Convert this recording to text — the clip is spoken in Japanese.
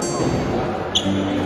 皆ん。